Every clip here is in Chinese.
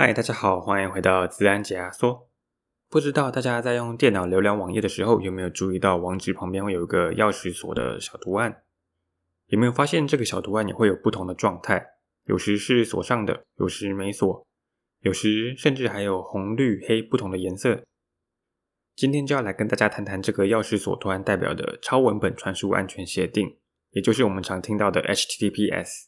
嗨，大家好，欢迎回到自然解压缩。不知道大家在用电脑浏览网页的时候，有没有注意到网址旁边会有一个钥匙锁的小图案？有没有发现这个小图案也会有不同的状态？有时是锁上的，有时没锁，有时甚至还有红、绿、黑不同的颜色。今天就要来跟大家谈谈这个钥匙锁图案代表的超文本传输安全协定，也就是我们常听到的 HTTPS。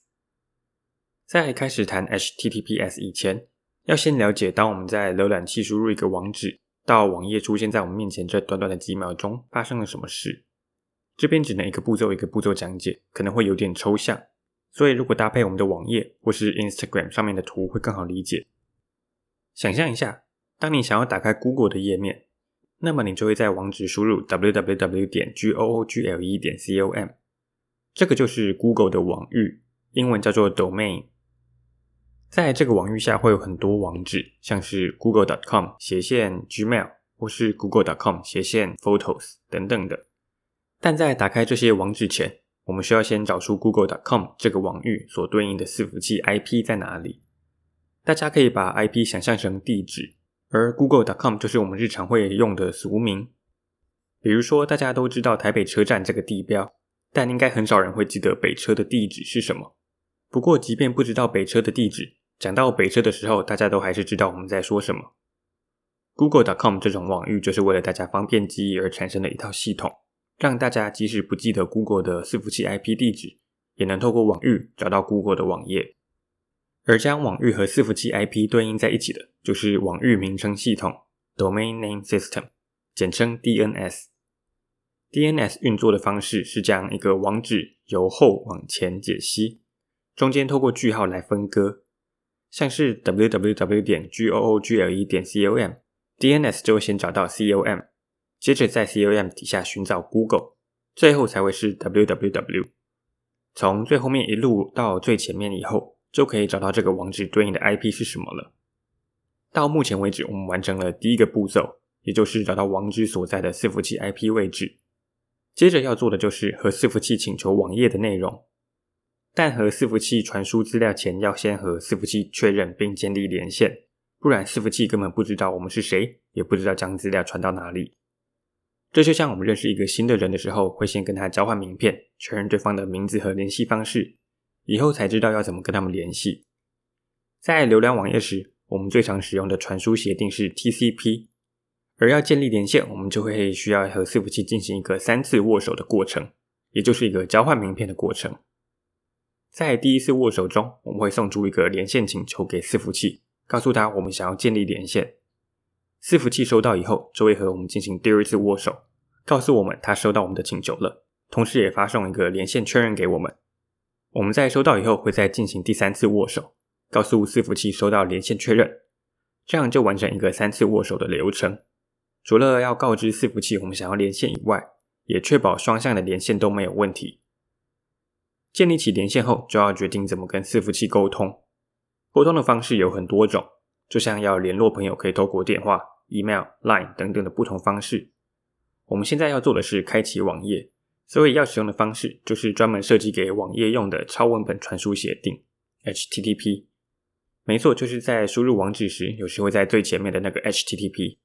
在开始谈 HTTPS 以前，要先了解，当我们在浏览器输入一个网址，到网页出现在我们面前这短短的几秒钟，发生了什么事？这边只能一个步骤一个步骤讲解，可能会有点抽象，所以如果搭配我们的网页或是 Instagram 上面的图，会更好理解。想象一下，当你想要打开 Google 的页面，那么你就会在网址输入 www 点 google 点 com，这个就是 Google 的网域，英文叫做 domain。在这个网域下会有很多网址，像是 google.com 斜线 Gmail 或是 google.com 斜线 Photos 等等的。但在打开这些网址前，我们需要先找出 google.com 这个网域所对应的伺服器 IP 在哪里。大家可以把 IP 想象成地址，而 google.com 就是我们日常会用的俗名。比如说，大家都知道台北车站这个地标，但应该很少人会记得北车的地址是什么。不过，即便不知道北车的地址，讲到北车的时候，大家都还是知道我们在说什么。Google.com 这种网域就是为了大家方便记忆而产生的一套系统，让大家即使不记得 Google 的伺服器 IP 地址，也能透过网域找到 Google 的网页。而将网域和伺服器 IP 对应在一起的，就是网域名称系统 （Domain Name System），简称 DNS。DNS 运作的方式是将一个网址由后往前解析，中间透过句号来分割。像是 www 点 google 点 com，DNS 就会先找到 com，接着在 com 底下寻找 Google，最后才会是 www。从最后面一路到最前面以后，就可以找到这个网址对应的 IP 是什么了。到目前为止，我们完成了第一个步骤，也就是找到网址所在的伺服器 IP 位置。接着要做的就是和伺服器请求网页的内容。但和伺服器传输资料前，要先和伺服器确认并建立连线，不然伺服器根本不知道我们是谁，也不知道将资料传到哪里。这就像我们认识一个新的人的时候，会先跟他交换名片，确认对方的名字和联系方式，以后才知道要怎么跟他们联系。在浏览网页时，我们最常使用的传输协定是 TCP，而要建立连线，我们就会需要和伺服器进行一个三次握手的过程，也就是一个交换名片的过程。在第一次握手中，我们会送出一个连线请求给伺服器，告诉他我们想要建立连线。伺服器收到以后，就会和我们进行第二次握手，告诉我们他收到我们的请求了，同时也发送一个连线确认给我们。我们在收到以后，会再进行第三次握手，告诉伺服器收到连线确认，这样就完成一个三次握手的流程。除了要告知伺服器我们想要连线以外，也确保双向的连线都没有问题。建立起连线后，就要决定怎么跟伺服器沟通。沟通的方式有很多种，就像要联络朋友，可以透过电话、email、line 等等的不同方式。我们现在要做的是开启网页，所以要使用的方式就是专门设计给网页用的超文本传输协定 （HTTP）。没错，就是在输入网址时，有时会在最前面的那个 HTTP。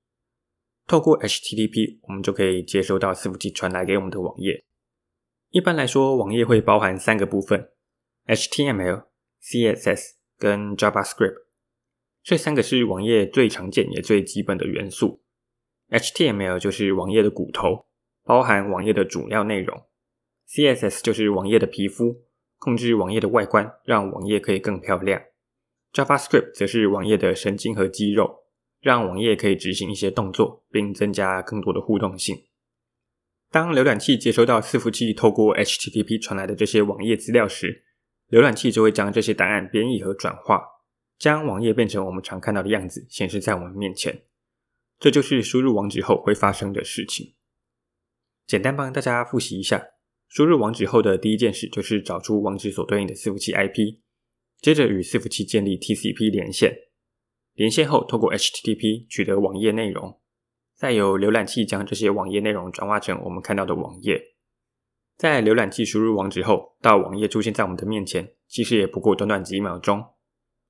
透过 HTTP，我们就可以接收到伺服器传来给我们的网页。一般来说，网页会包含三个部分：HTML、CSS 跟 JavaScript。这三个是网页最常见也最基本的元素。HTML 就是网页的骨头，包含网页的主要内容；CSS 就是网页的皮肤，控制网页的外观，让网页可以更漂亮；JavaScript 则是网页的神经和肌肉，让网页可以执行一些动作，并增加更多的互动性。当浏览器接收到伺服器透过 HTTP 传来的这些网页资料时，浏览器就会将这些档案编译和转化，将网页变成我们常看到的样子，显示在我们面前。这就是输入网址后会发生的事情。简单帮大家复习一下：输入网址后的第一件事就是找出网址所对应的伺服器 IP，接着与伺服器建立 TCP 连线，连线后透过 HTTP 取得网页内容。再由浏览器将这些网页内容转化成我们看到的网页。在浏览器输入网址后，到网页出现在我们的面前，其实也不过短短几秒钟。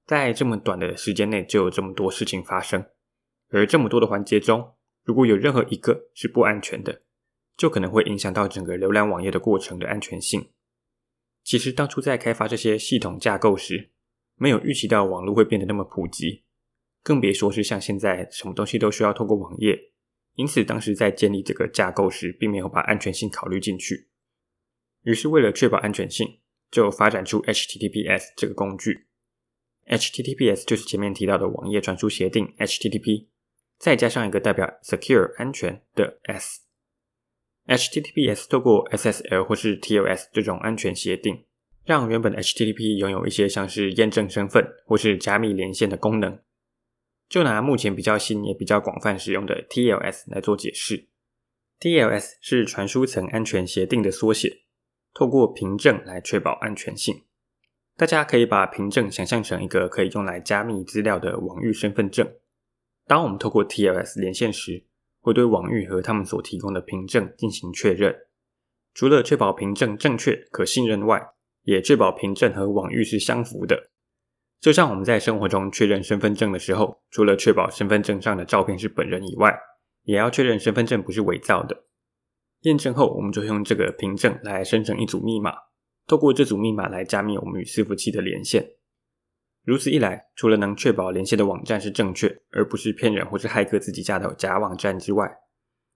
在这么短的时间内就有这么多事情发生，而这么多的环节中，如果有任何一个是不安全的，就可能会影响到整个浏览网页的过程的安全性。其实当初在开发这些系统架构时，没有预期到网络会变得那么普及，更别说是像现在什么东西都需要透过网页。因此，当时在建立这个架构时，并没有把安全性考虑进去。于是，为了确保安全性，就发展出 HTTPS 这个工具。HTTPS 就是前面提到的网页传输协定 HTTP，再加上一个代表 secure 安全的 S。HTTPS 透过 SSL 或是 TLS 这种安全协定，让原本的 HTTP 拥有一些像是验证身份或是加密连线的功能。就拿目前比较新也比较广泛使用的 TLS 来做解释，TLS 是传输层安全协定的缩写，透过凭证来确保安全性。大家可以把凭证想象成一个可以用来加密资料的网域身份证。当我们透过 TLS 连线时，会对网域和他们所提供的凭证进行确认。除了确保凭证正确可信任外，也确保凭证和网域是相符的。就像我们在生活中确认身份证的时候，除了确保身份证上的照片是本人以外，也要确认身份证不是伪造的。验证后，我们就会用这个凭证来生成一组密码，透过这组密码来加密我们与伺服器的连线。如此一来，除了能确保连线的网站是正确，而不是骗人或是骇客自己架的假网站之外，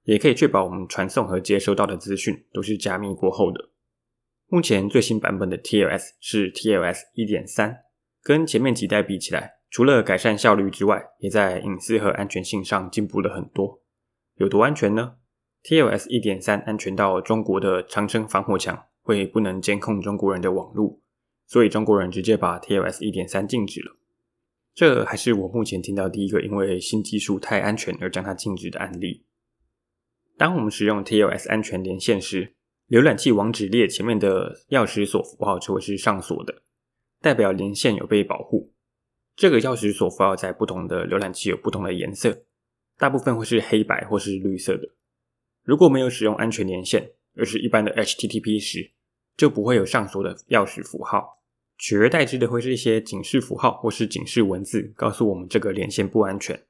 也可以确保我们传送和接收到的资讯都是加密过后的。目前最新版本的 TLS 是 TLS 1.3。跟前面几代比起来，除了改善效率之外，也在隐私和安全性上进步了很多。有多安全呢？TLS 1.3安全到中国的长城防火墙会不能监控中国人的网络，所以中国人直接把 TLS 1.3禁止了。这还是我目前听到第一个因为新技术太安全而将它禁止的案例。当我们使用 TLS 安全连线时，浏览器网址列前面的钥匙锁符号就会是上锁的。代表连线有被保护。这个钥匙锁符号在不同的浏览器有不同的颜色，大部分会是黑白或是绿色的。如果没有使用安全连线，而是一般的 HTTP 时，就不会有上锁的钥匙符号，取而代之的会是一些警示符号或是警示文字，告诉我们这个连线不安全。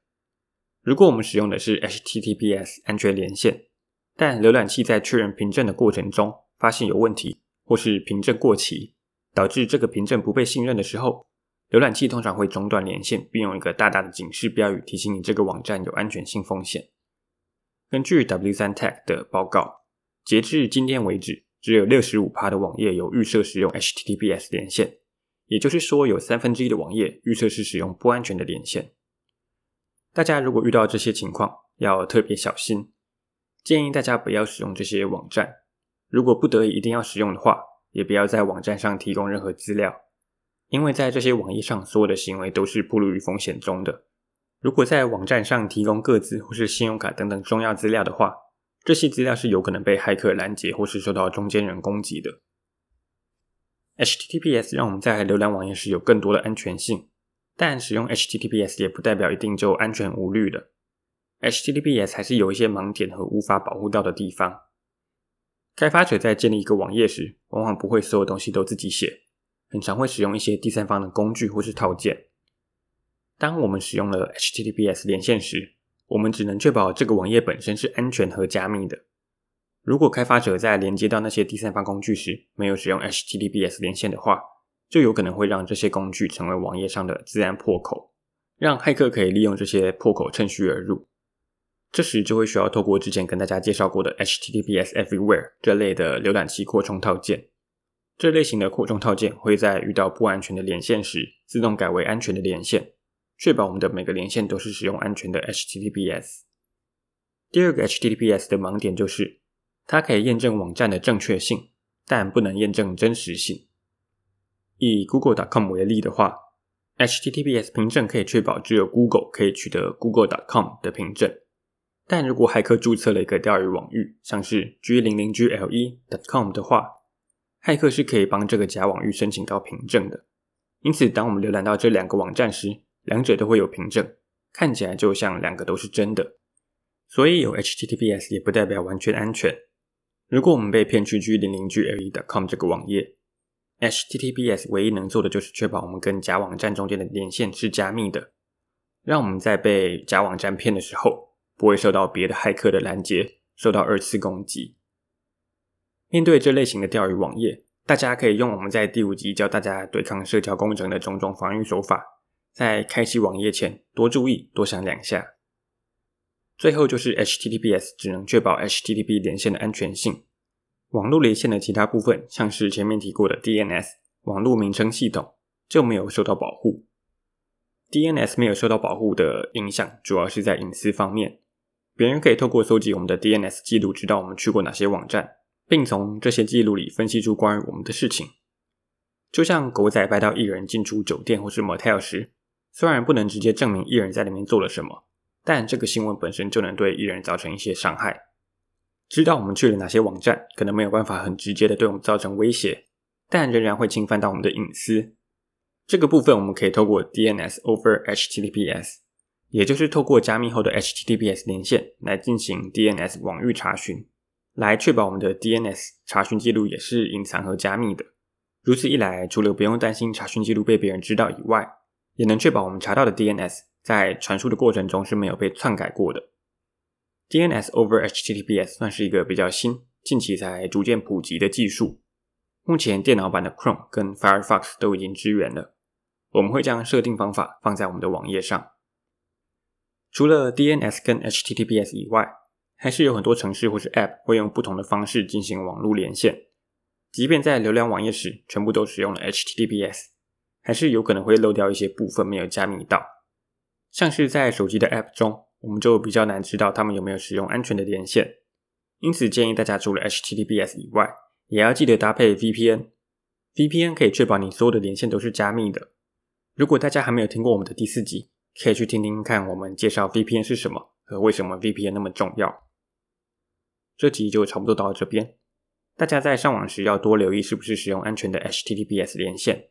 如果我们使用的是 HTTPS 安全连线，但浏览器在确认凭证的过程中发现有问题，或是凭证过期。导致这个凭证不被信任的时候，浏览器通常会中断连线，并用一个大大的警示标语提醒你这个网站有安全性风险。根据 W3Tech 的报告，截至今天为止，只有六十五趴的网页有预设使用 HTTPS 连线，也就是说，有三分之一的网页预设是使用不安全的连线。大家如果遇到这些情况，要特别小心，建议大家不要使用这些网站。如果不得已一定要使用的话，也不要在网站上提供任何资料，因为在这些网页上，所有的行为都是暴露于风险中的。如果在网站上提供个资或是信用卡等等重要资料的话，这些资料是有可能被骇客拦截或是受到中间人攻击的。HTTPS 让我们在浏览网页时有更多的安全性，但使用 HTTPS 也不代表一定就安全无虑的。HTTPS 还是有一些盲点和无法保护到的地方。开发者在建立一个网页时，往往不会所有东西都自己写，很常会使用一些第三方的工具或是套件。当我们使用了 HTTPS 连线时，我们只能确保这个网页本身是安全和加密的。如果开发者在连接到那些第三方工具时，没有使用 HTTPS 连线的话，就有可能会让这些工具成为网页上的自然破口，让骇客可以利用这些破口趁虚而入。这时就会需要透过之前跟大家介绍过的 HTTPS Everywhere 这类的浏览器扩充套件。这类型的扩充套件会在遇到不安全的连线时，自动改为安全的连线，确保我们的每个连线都是使用安全的 HTTPS。第二个 HTTPS 的盲点就是，它可以验证网站的正确性，但不能验证真实性。以 Google.com 为例的话，HTTPS 凭证可以确保只有 Google 可以取得 Google.com 的凭证。但如果骇客注册了一个钓鱼网域，像是 g00gle.com 的话，骇客是可以帮这个假网域申请到凭证的。因此，当我们浏览到这两个网站时，两者都会有凭证，看起来就像两个都是真的。所以有 HTTPS 也不代表完全安全。如果我们被骗去 g00gle.com 这个网页 HTTPS 唯一能做的就是确保我们跟假网站中间的连线是加密的，让我们在被假网站骗的时候，不会受到别的骇客的拦截，受到二次攻击。面对这类型的钓鱼网页，大家可以用我们在第五集教大家对抗社交工程的种种防御手法，在开启网页前多注意、多想两下。最后就是 HTTPS 只能确保 HTTP 连线的安全性。网络连线的其他部分，像是前面提过的 DNS 网络名称系统，就没有受到保护。DNS 没有受到保护的影响，主要是在隐私方面。别人可以透过搜集我们的 DNS 记录，知道我们去过哪些网站，并从这些记录里分析出关于我们的事情。就像狗仔拍到艺人进出酒店或是 motel 时，虽然不能直接证明艺人在里面做了什么，但这个新闻本身就能对艺人造成一些伤害。知道我们去了哪些网站，可能没有办法很直接的对我们造成威胁，但仍然会侵犯到我们的隐私。这个部分我们可以透过 DNS over HTTPS，也就是透过加密后的 HTTPS 连线来进行 DNS 网域查询，来确保我们的 DNS 查询记录也是隐藏和加密的。如此一来，除了不用担心查询记录被别人知道以外，也能确保我们查到的 DNS 在传输的过程中是没有被篡改过的。DNS over HTTPS 算是一个比较新、近期才逐渐普及的技术。目前电脑版的 Chrome 跟 Firefox 都已经支援了。我们会将设定方法放在我们的网页上。除了 DNS 跟 HTTPS 以外，还是有很多程式或是 App 会用不同的方式进行网络连线。即便在浏览网页时全部都使用了 HTTPS，还是有可能会漏掉一些部分没有加密到。像是在手机的 App 中。我们就比较难知道他们有没有使用安全的连线，因此建议大家除了 HTTPS 以外，也要记得搭配 VPN。VPN 可以确保你所有的连线都是加密的。如果大家还没有听过我们的第四集，可以去听听看我们介绍 VPN 是什么和为什么 VPN 那么重要。这集就差不多到这边，大家在上网时要多留意是不是使用安全的 HTTPS 连线。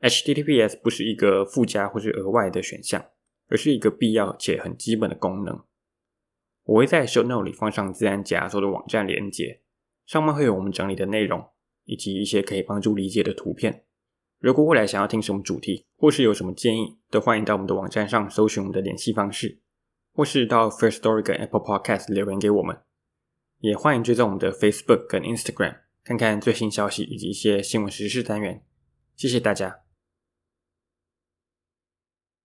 HTTPS 不是一个附加或是额外的选项。而是一个必要且很基本的功能。我会在 show note 里放上自然解压缩的网站连接，上面会有我们整理的内容，以及一些可以帮助理解的图片。如果未来想要听什么主题，或是有什么建议，都欢迎到我们的网站上搜寻我们的联系方式，或是到 First Story 跟 Apple Podcast 留言给我们。也欢迎追踪我们的 Facebook 跟 Instagram，看看最新消息以及一些新闻时事单元。谢谢大家。